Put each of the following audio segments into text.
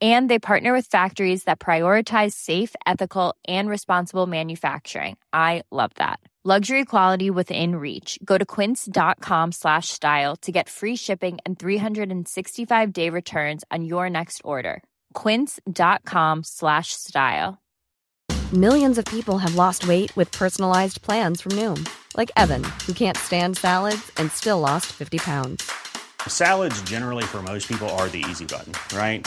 and they partner with factories that prioritize safe ethical and responsible manufacturing. I love that. Luxury quality within reach. Go to quince.com slash style to get free shipping and 365 day returns on your next order. quince.com slash style. Millions of people have lost weight with personalized plans from noom like evan who can't stand salads and still lost 50 pounds. Salads generally for most people are the easy button right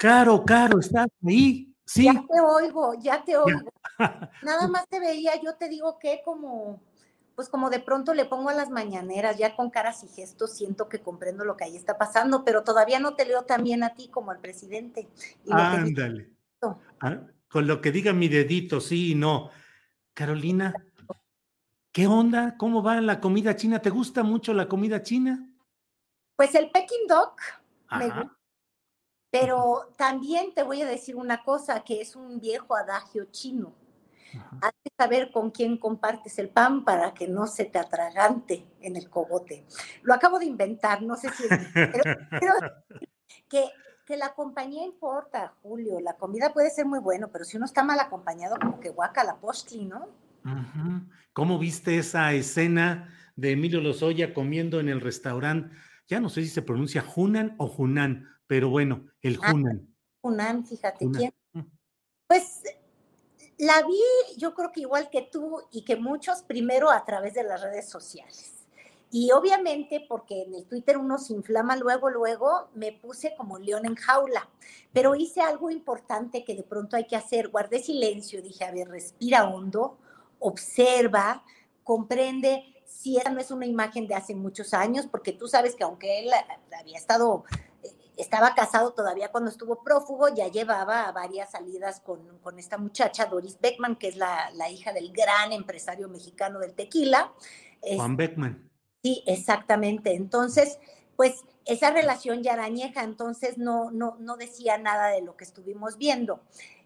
Caro, Caro, ¿estás ahí? Sí. Ya te oigo, ya te oigo. Nada más te veía, yo te digo que como, pues como de pronto le pongo a las mañaneras, ya con caras y gestos siento que comprendo lo que ahí está pasando, pero todavía no te leo tan bien a ti como al presidente. Ándale. Ah, con lo que diga mi dedito, sí y no. Carolina, ¿qué onda? ¿Cómo va la comida china? ¿Te gusta mucho la comida china? Pues el Peking Dog me gusta pero también te voy a decir una cosa, que es un viejo adagio chino. Hay que saber con quién compartes el pan para que no se te atragante en el cogote. Lo acabo de inventar, no sé si... pero, que, que, la compañía importa, Julio. La comida puede ser muy buena, pero si uno está mal acompañado, como que guaca la postli, ¿no? ¿Cómo viste esa escena de Emilio Lozoya comiendo en el restaurante? Ya no sé si se pronuncia Hunan o Hunan, pero bueno, el ah, Hunan. Hunan, fíjate quién. Mm. Pues la vi, yo creo que igual que tú y que muchos, primero a través de las redes sociales. Y obviamente, porque en el Twitter uno se inflama luego, luego, me puse como león en jaula. Pero hice algo importante que de pronto hay que hacer. Guardé silencio, dije, a ver, respira hondo, observa, comprende si esa no es una imagen de hace muchos años, porque tú sabes que aunque él había estado estaba casado todavía cuando estuvo prófugo, ya llevaba varias salidas con, esta muchacha, Doris Beckman, que es la, hija del gran empresario mexicano del tequila. Juan Beckman. Sí, exactamente. Entonces, pues esa relación ya era añeja, entonces no, no, no decía nada de lo que estuvimos viendo.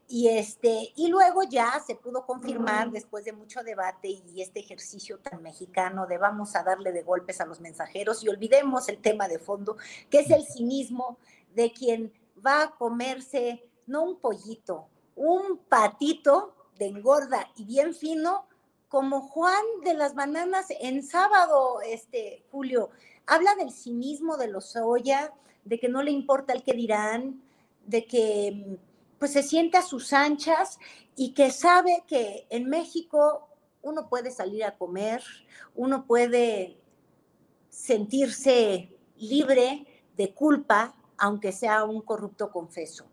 Y, este, y luego ya se pudo confirmar después de mucho debate y este ejercicio tan mexicano de vamos a darle de golpes a los mensajeros y olvidemos el tema de fondo, que es el cinismo de quien va a comerse no un pollito, un patito de engorda y bien fino, como Juan de las Bananas en sábado, este Julio, habla del cinismo de los soya, de que no le importa el que dirán, de que pues se siente a sus anchas y que sabe que en México uno puede salir a comer, uno puede sentirse libre de culpa, aunque sea un corrupto confeso.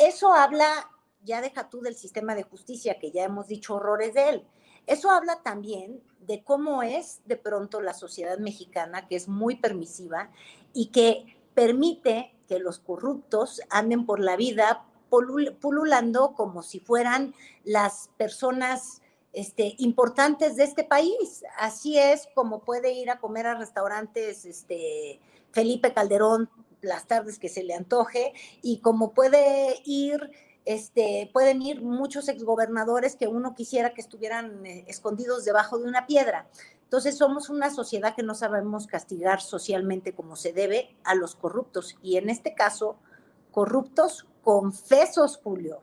Eso habla, ya deja tú del sistema de justicia, que ya hemos dicho horrores de él. Eso habla también de cómo es de pronto la sociedad mexicana, que es muy permisiva y que permite que los corruptos anden por la vida pululando como si fueran las personas este, importantes de este país. Así es como puede ir a comer a restaurantes este, Felipe Calderón las tardes que se le antoje y como puede ir, este, pueden ir muchos exgobernadores que uno quisiera que estuvieran eh, escondidos debajo de una piedra. Entonces somos una sociedad que no sabemos castigar socialmente como se debe a los corruptos y en este caso corruptos confesos, Julio.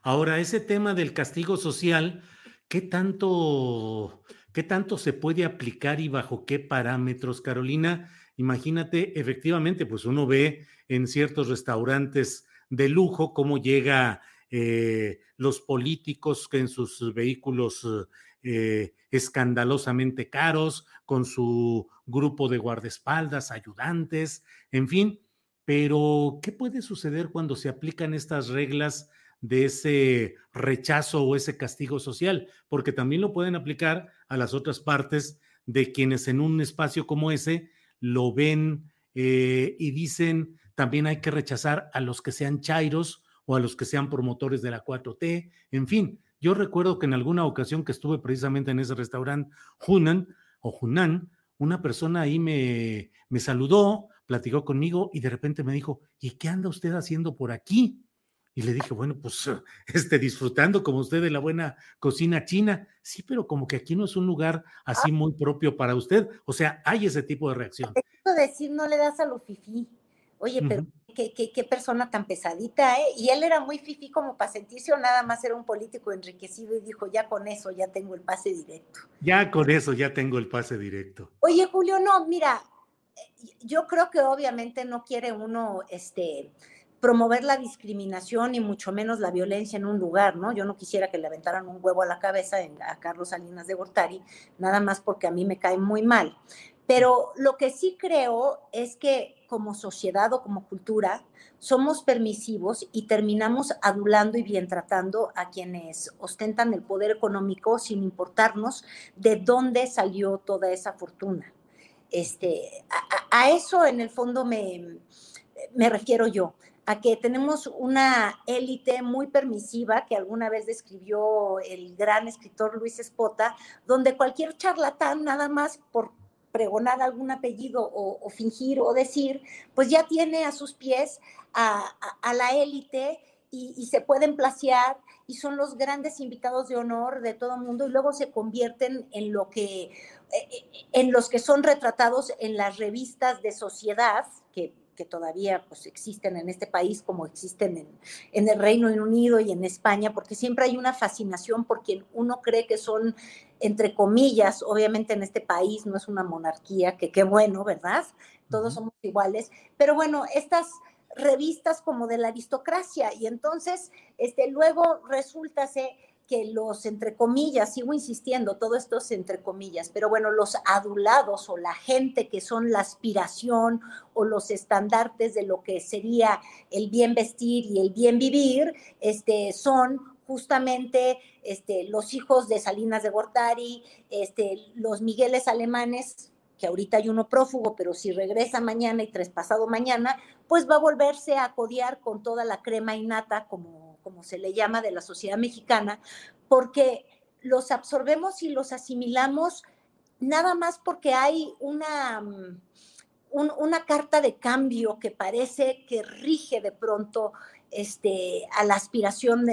Ahora, ese tema del castigo social, ¿qué tanto, ¿qué tanto se puede aplicar y bajo qué parámetros, Carolina? Imagínate, efectivamente, pues uno ve en ciertos restaurantes de lujo, cómo llega eh, los políticos en sus vehículos eh, escandalosamente caros, con su grupo de guardaespaldas, ayudantes, en fin. Pero, ¿qué puede suceder cuando se aplican estas reglas de ese rechazo o ese castigo social? Porque también lo pueden aplicar a las otras partes de quienes en un espacio como ese lo ven eh, y dicen también hay que rechazar a los que sean chairos o a los que sean promotores de la 4T, en fin. Yo recuerdo que en alguna ocasión que estuve precisamente en ese restaurante Hunan o Hunan, una persona ahí me, me saludó, platicó conmigo y de repente me dijo, ¿y qué anda usted haciendo por aquí? Y le dije, bueno, pues este, disfrutando como usted de la buena cocina china. Sí, pero como que aquí no es un lugar así muy propio para usted. O sea, hay ese tipo de reacción. decir, no le das a lo fifí. Oye, pero qué, qué, qué, persona tan pesadita, ¿eh? Y él era muy fifí como para sentirse o nada más era un político enriquecido y dijo, ya con eso ya tengo el pase directo. Ya con eso ya tengo el pase directo. Oye, Julio, no, mira, yo creo que obviamente no quiere uno, este, promover la discriminación y mucho menos la violencia en un lugar, ¿no? Yo no quisiera que le aventaran un huevo a la cabeza a Carlos Salinas de Gortari, nada más porque a mí me cae muy mal. Pero lo que sí creo es que como sociedad o como cultura somos permisivos y terminamos adulando y bien tratando a quienes ostentan el poder económico sin importarnos de dónde salió toda esa fortuna. Este, a, a eso en el fondo me, me refiero yo a que tenemos una élite muy permisiva que alguna vez describió el gran escritor Luis Espota, donde cualquier charlatán, nada más por pregonar algún apellido o, fingir o decir, pues ya tiene a sus pies a, la élite y, se pueden placear y son los grandes invitados de honor de todo el mundo y luego se convierten en lo que en los que son retratados en las revistas de sociedad que que todavía pues, existen en este país como existen en, en, el Reino Unido y en España, porque siempre hay una fascinación por quien uno cree que son, entre comillas, obviamente en este país no es una monarquía, que qué bueno, ¿verdad? Todos somos iguales, pero bueno, estas revistas como de la aristocracia y entonces este luego resulta que los, entre comillas, sigo insistiendo, todo esto es entre comillas, pero bueno, los adulados o la gente que son la aspiración o los estandartes de lo que sería el bien vestir y el bien vivir, este, son justamente este, los hijos de Salinas de Gortari, este, los Migueles alemanes, que ahorita hay uno prófugo, pero si regresa mañana y traspasado mañana, pues va a volverse a codiar con toda la crema innata como como se le llama, de la sociedad mexicana, porque los absorbemos y los asimilamos nada más porque hay una, mm, una carta de cambio que parece que rige de pronto este, a la aspiración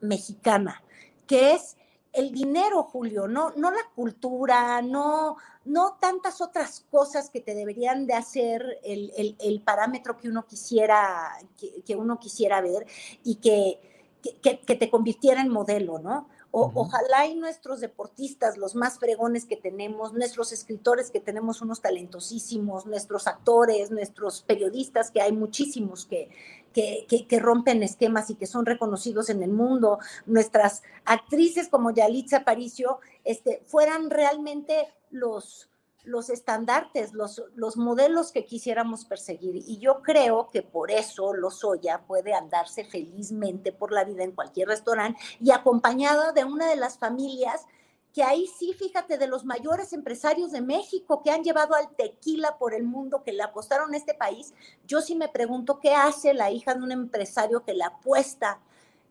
mexicana, que es el dinero, Julio, no, no la cultura, no, no tantas otras cosas que te deberían de hacer el, parámetro que uno quisiera, que, uno quisiera ver y que, que, te convirtiera en modelo, ¿no? Ojalá y nuestros deportistas, los más fregones que tenemos, nuestros escritores que tenemos unos talentosísimos, nuestros actores, nuestros periodistas, que hay muchísimos que, que, que, rompen esquemas y que son reconocidos en el mundo, nuestras actrices como Yalitza Aparicio, este, fueran realmente los, los estandartes, los, los modelos que quisiéramos perseguir. Y yo creo que por eso Lozoya puede andarse felizmente por la vida en cualquier restaurante y acompañada de una de las familias que ahí sí, fíjate, de los mayores empresarios de México que han llevado al tequila por el mundo, que le apostaron a este país, yo sí me pregunto qué hace la hija de un empresario que le apuesta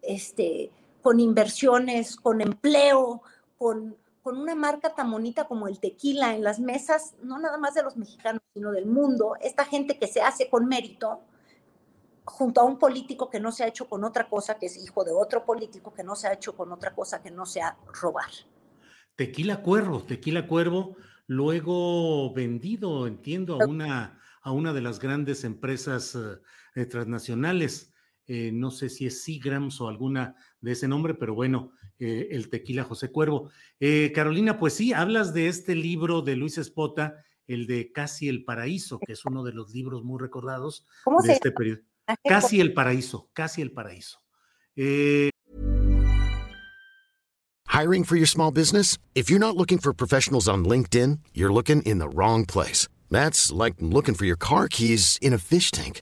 este, con inversiones, con empleo, con, con una marca tan bonita como el tequila en las mesas, no nada más de los mexicanos, sino del mundo, esta gente que se hace con mérito, junto a un político que no se ha hecho con otra cosa, que es hijo de otro político que no se ha hecho con otra cosa que no sea robar. Tequila Cuervo, Tequila Cuervo, luego vendido, entiendo, a una, a una de las grandes empresas eh, transnacionales. Eh, no sé si es Seagrams o alguna de ese nombre, pero bueno, eh, el tequila José Cuervo. Eh, Carolina, pues sí, hablas de este libro de Luis Espota, el de Casi el Paraíso, que es uno de los libros muy recordados de este periodo. casi el paraíso, casi el paraíso. Eh... Hiring for your small business? If you're not looking for professionals on LinkedIn, you're looking in the wrong place. That's like looking for your car keys in a fish tank.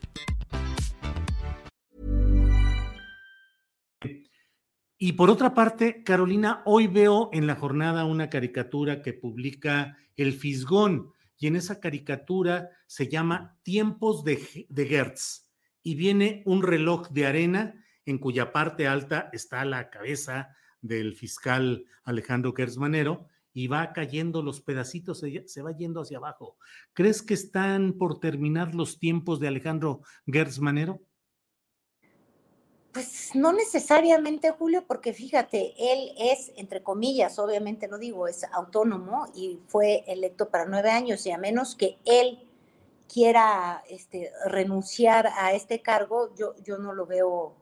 Y por otra parte, Carolina, hoy veo en la jornada una caricatura que publica El Fisgón y en esa caricatura se llama Tiempos de, Gertz y viene un reloj de arena en cuya parte alta está la cabeza del fiscal Alejandro Gertz Manero y va cayendo los pedacitos, se va yendo hacia abajo. ¿Crees que están por terminar los tiempos de Alejandro Gertz Manero? Pues no necesariamente, Julio, porque fíjate, él es, entre comillas, obviamente lo digo, es autónomo y fue electo para nueve años y a menos que él quiera este, renunciar a este cargo, yo, yo no lo veo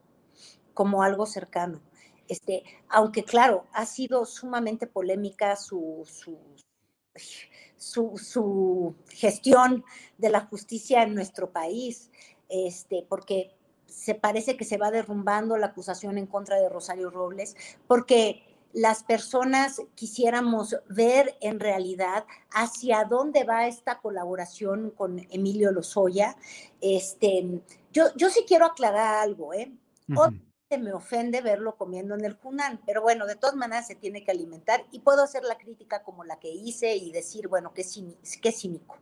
como algo cercano. Este, aunque claro, ha sido sumamente polémica su, su, su, su gestión de la justicia en nuestro país, este, porque se parece que se va derrumbando la acusación en contra de Rosario Robles, porque las personas quisiéramos ver en realidad hacia dónde va esta colaboración con Emilio Lozoya. Este, yo, yo sí quiero aclarar algo, ¿eh? me ofende verlo comiendo en el Junán, pero bueno, de todas maneras se tiene que alimentar y puedo hacer la crítica como la que hice y decir, bueno, qué, qué cínico.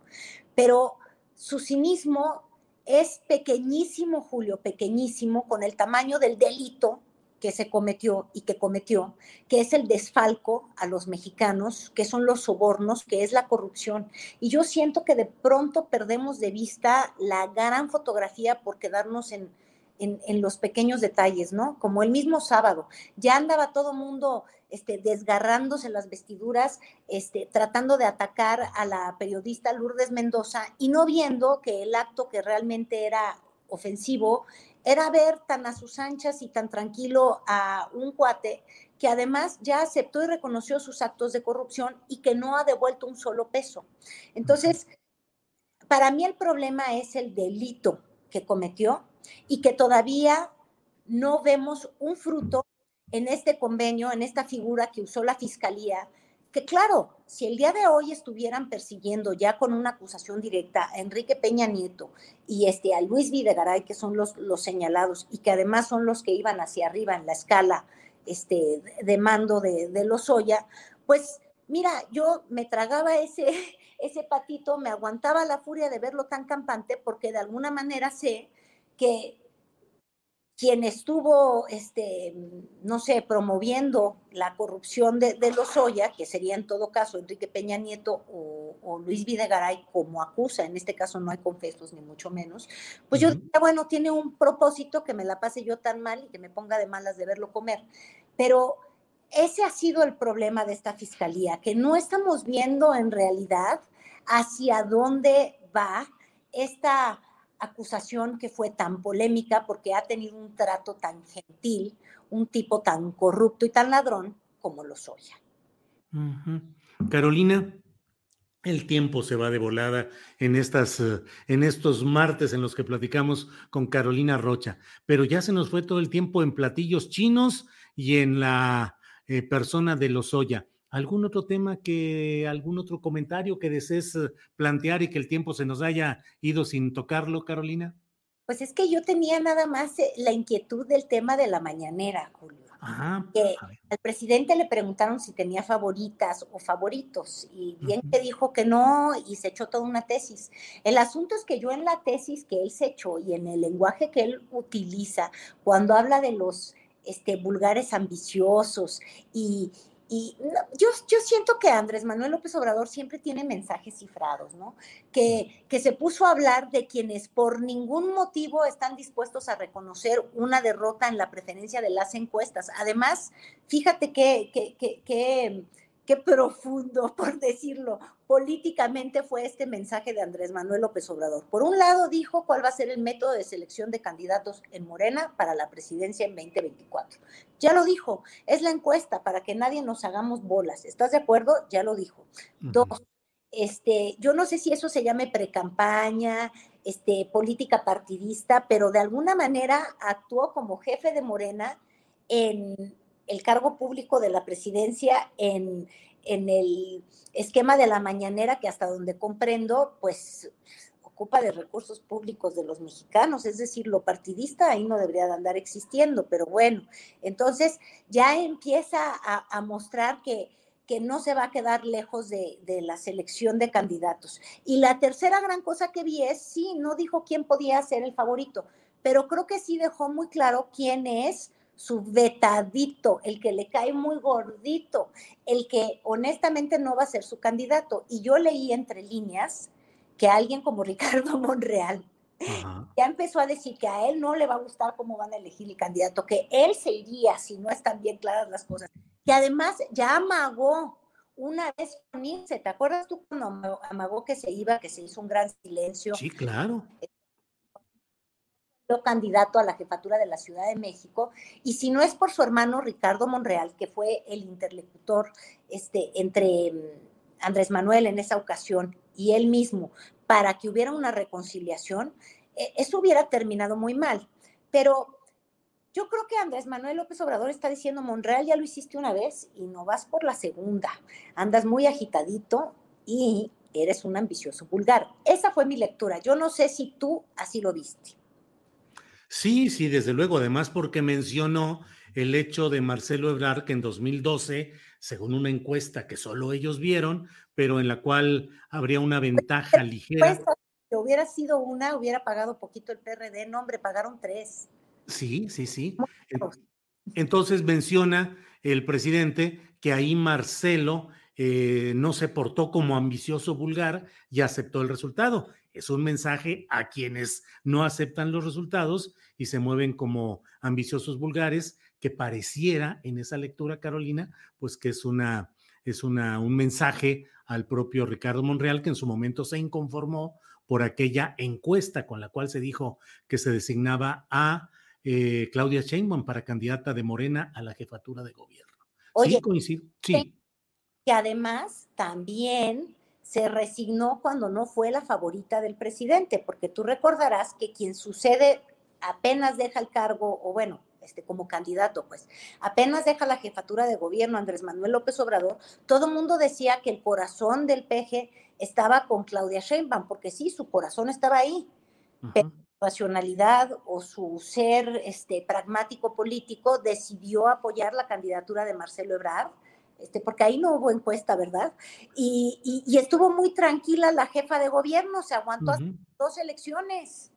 Pero su cinismo es pequeñísimo, Julio, pequeñísimo, con el tamaño del delito que se cometió y que cometió, que es el desfalco a los mexicanos, que son los sobornos, que es la corrupción. Y yo siento que de pronto perdemos de vista la gran fotografía por quedarnos en, en, los pequeños detalles, ¿no? Como el mismo sábado, ya andaba todo mundo este, desgarrándose las vestiduras, este, tratando de atacar a la periodista Lourdes Mendoza y no viendo que el acto que realmente era ofensivo era ver tan a sus anchas y tan tranquilo a un cuate que además ya aceptó y reconoció sus actos de corrupción y que no ha devuelto un solo peso. Entonces, para mí el problema es el delito que cometió y que todavía no vemos un fruto en este convenio, en esta figura que usó la fiscalía, que claro, si el día de hoy estuvieran persiguiendo ya con una acusación directa a Enrique Peña Nieto y este, a Luis Videgaray, que son los, los señalados y que además son los que iban hacia arriba en la escala este, de mando de, de Lozoya, pues mira, yo me tragaba ese, ese patito, me aguantaba la furia de verlo tan campante porque de alguna manera sé que quien estuvo, este, no sé, promoviendo la corrupción de, de Lozoya, que sería en todo caso Enrique Peña Nieto o, Luis Videgaray, como acusa, en este caso no hay confesos ni mucho menos, pues yo diría, bueno, tiene un propósito que me la pase yo tan mal y que me ponga de malas de verlo comer. Pero ese ha sido el problema de esta fiscalía, que no estamos viendo en realidad hacia dónde va esta acusación que fue tan polémica porque ha tenido un trato tan gentil, un tipo tan corrupto y tan ladrón como lo soy. Carolina, el tiempo se va de volada en, estas, eh, en estos martes en los que platicamos con Carolina Rocha, pero ya se nos fue todo el tiempo en platillos chinos y en la eh, persona de Lozoya. ¿Algún otro tema que, algún otro comentario que desees eh, plantear y que el tiempo se nos haya ido sin tocarlo, Carolina? Pues es que yo tenía nada más eh, la inquietud del tema de la mañanera, Julio. que al presidente le preguntaron si tenía favoritas o favoritos y bien que dijo que no y se echó toda una tesis. El asunto es que yo en la tesis que él se echó y en el lenguaje que él utiliza cuando habla de los este, vulgares ambiciosos y, y yo, yo siento que Andrés Manuel López Obrador siempre tiene mensajes cifrados, ¿no? Que, que se puso a hablar de quienes por ningún motivo están dispuestos a reconocer una derrota en la preferencia de las encuestas. Además, fíjate que, que, que qué profundo, por decirlo, políticamente fue este mensaje de Andrés Manuel López Obrador. Por un lado, dijo cuál va a ser el método de selección de candidatos en Morena para la presidencia en 2024. Ya lo dijo, es la encuesta para que nadie nos hagamos bolas. ¿Estás de acuerdo? Ya lo dijo. Dos, este, yo no sé si eso se llame precampaña, este, política partidista, pero de alguna manera actuó como jefe de Morena en el cargo público de la presidencia en, en el esquema de la mañanera que hasta donde comprendo, pues ocupa de recursos públicos de los mexicanos, es decir, lo partidista ahí no debería de andar existiendo, pero bueno, entonces ya empieza a, mostrar que, que, no se va a quedar lejos de, de, la selección de candidatos. Y la tercera gran cosa que vi es, sí, no dijo quién podía ser el favorito, pero creo que sí dejó muy claro quién es su vetadito, el que le cae muy gordito, el que honestamente no va a ser su candidato. Y yo leí entre líneas que alguien como Ricardo Monreal ya empezó a decir que a él no le va a gustar cómo van a elegir el candidato, que él se iría si no están bien claras las cosas. Que además ya amagó una vez con irse. ¿Te acuerdas tú cuando amagó que se iba, que se hizo un gran silencio? Sí, claro candidato a la jefatura de la Ciudad de México, y si no es por su hermano Ricardo Monreal, que fue el interlocutor este, entre mm, Andrés Manuel en esa ocasión y él mismo, para que hubiera una reconciliación, e, eso hubiera terminado muy mal. Pero yo creo que Andrés Manuel López Obrador está diciendo, Monreal ya lo hiciste una vez y no vas por la segunda. Andas muy agitadito y eres un ambicioso vulgar. Esa fue mi lectura. Yo no sé si tú así lo viste. Sí, sí, desde luego, además porque mencionó el hecho de Marcelo Ebrard que en 2012, según una encuesta que solo ellos vieron, pero en la cual habría una ventaja ligera. Si hubiera sido una, hubiera pagado poquito el PRD, no hombre, pagaron tres. Sí, sí, sí. Entonces menciona el presidente que ahí Marcelo eh, no se portó como ambicioso vulgar y aceptó el resultado es un mensaje a quienes no aceptan los resultados y se mueven como ambiciosos vulgares, que pareciera en esa lectura, Carolina, pues que es una es una, un mensaje al propio Ricardo Monreal, que en su momento se inconformó por aquella encuesta con la cual se dijo que se designaba a eh, Claudia Sheinbaum para candidata de Morena a la jefatura de gobierno. Oye, sí, coincido. Sí. Que además también se resignó cuando no fue la favorita del presidente, porque tú recordarás que quien sucede apenas deja el cargo, o bueno, este, como candidato, pues, apenas deja la jefatura de gobierno Andrés Manuel López Obrador, todo el mundo decía que el corazón del PG estaba con Claudia Sheinbaum, porque sí, su corazón estaba ahí, pero su racionalidad o su ser este, pragmático político decidió apoyar la candidatura de Marcelo Ebrard, este, porque ahí no hubo encuesta, ¿verdad? Y, estuvo muy tranquila la jefa de gobierno, se aguantó dos elecciones.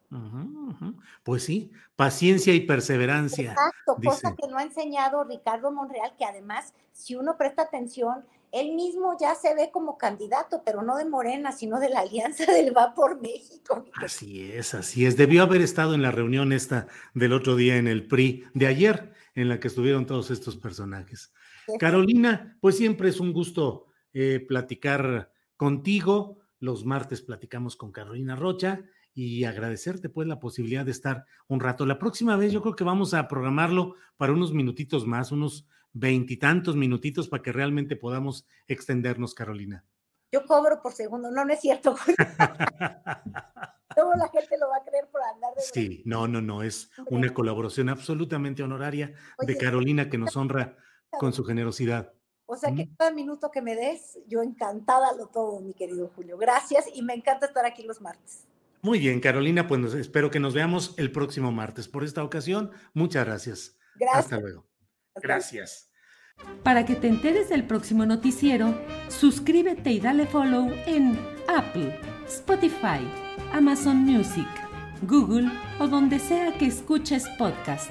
Pues sí, paciencia y perseverancia. Exacto, cosa que no ha enseñado Ricardo Monreal, que además, si uno presta atención, él mismo ya se ve como candidato, pero no de Morena, sino de la Alianza del Va por México. Así es, así es. Debió haber estado en la reunión esta del otro día en el PRI de ayer, en la que estuvieron todos estos personajes. Carolina, pues siempre es un gusto eh, platicar contigo. Los martes platicamos con Carolina Rocha y agradecerte pues la posibilidad de estar un rato. La próxima vez yo creo que vamos a programarlo para unos minutitos más, unos veintitantos minutitos para que realmente podamos extendernos, Carolina. Yo cobro por segundo, no, no es cierto. Toda la gente lo va a creer por andar de Sí, no, no, no, es una colaboración absolutamente honoraria de Carolina que nos honra con su generosidad. O sea que cada minuto que me des, yo encantada lo todo, mi querido Julio. Gracias y me encanta estar aquí los martes. Muy bien, Carolina, pues espero que nos veamos el próximo martes. Por esta ocasión, muchas gracias. Gracias. Hasta luego. Gracias. Para que te enteres del próximo noticiero, suscríbete y dale follow en Apple, Spotify, Amazon Music, Google o donde sea que escuches podcast.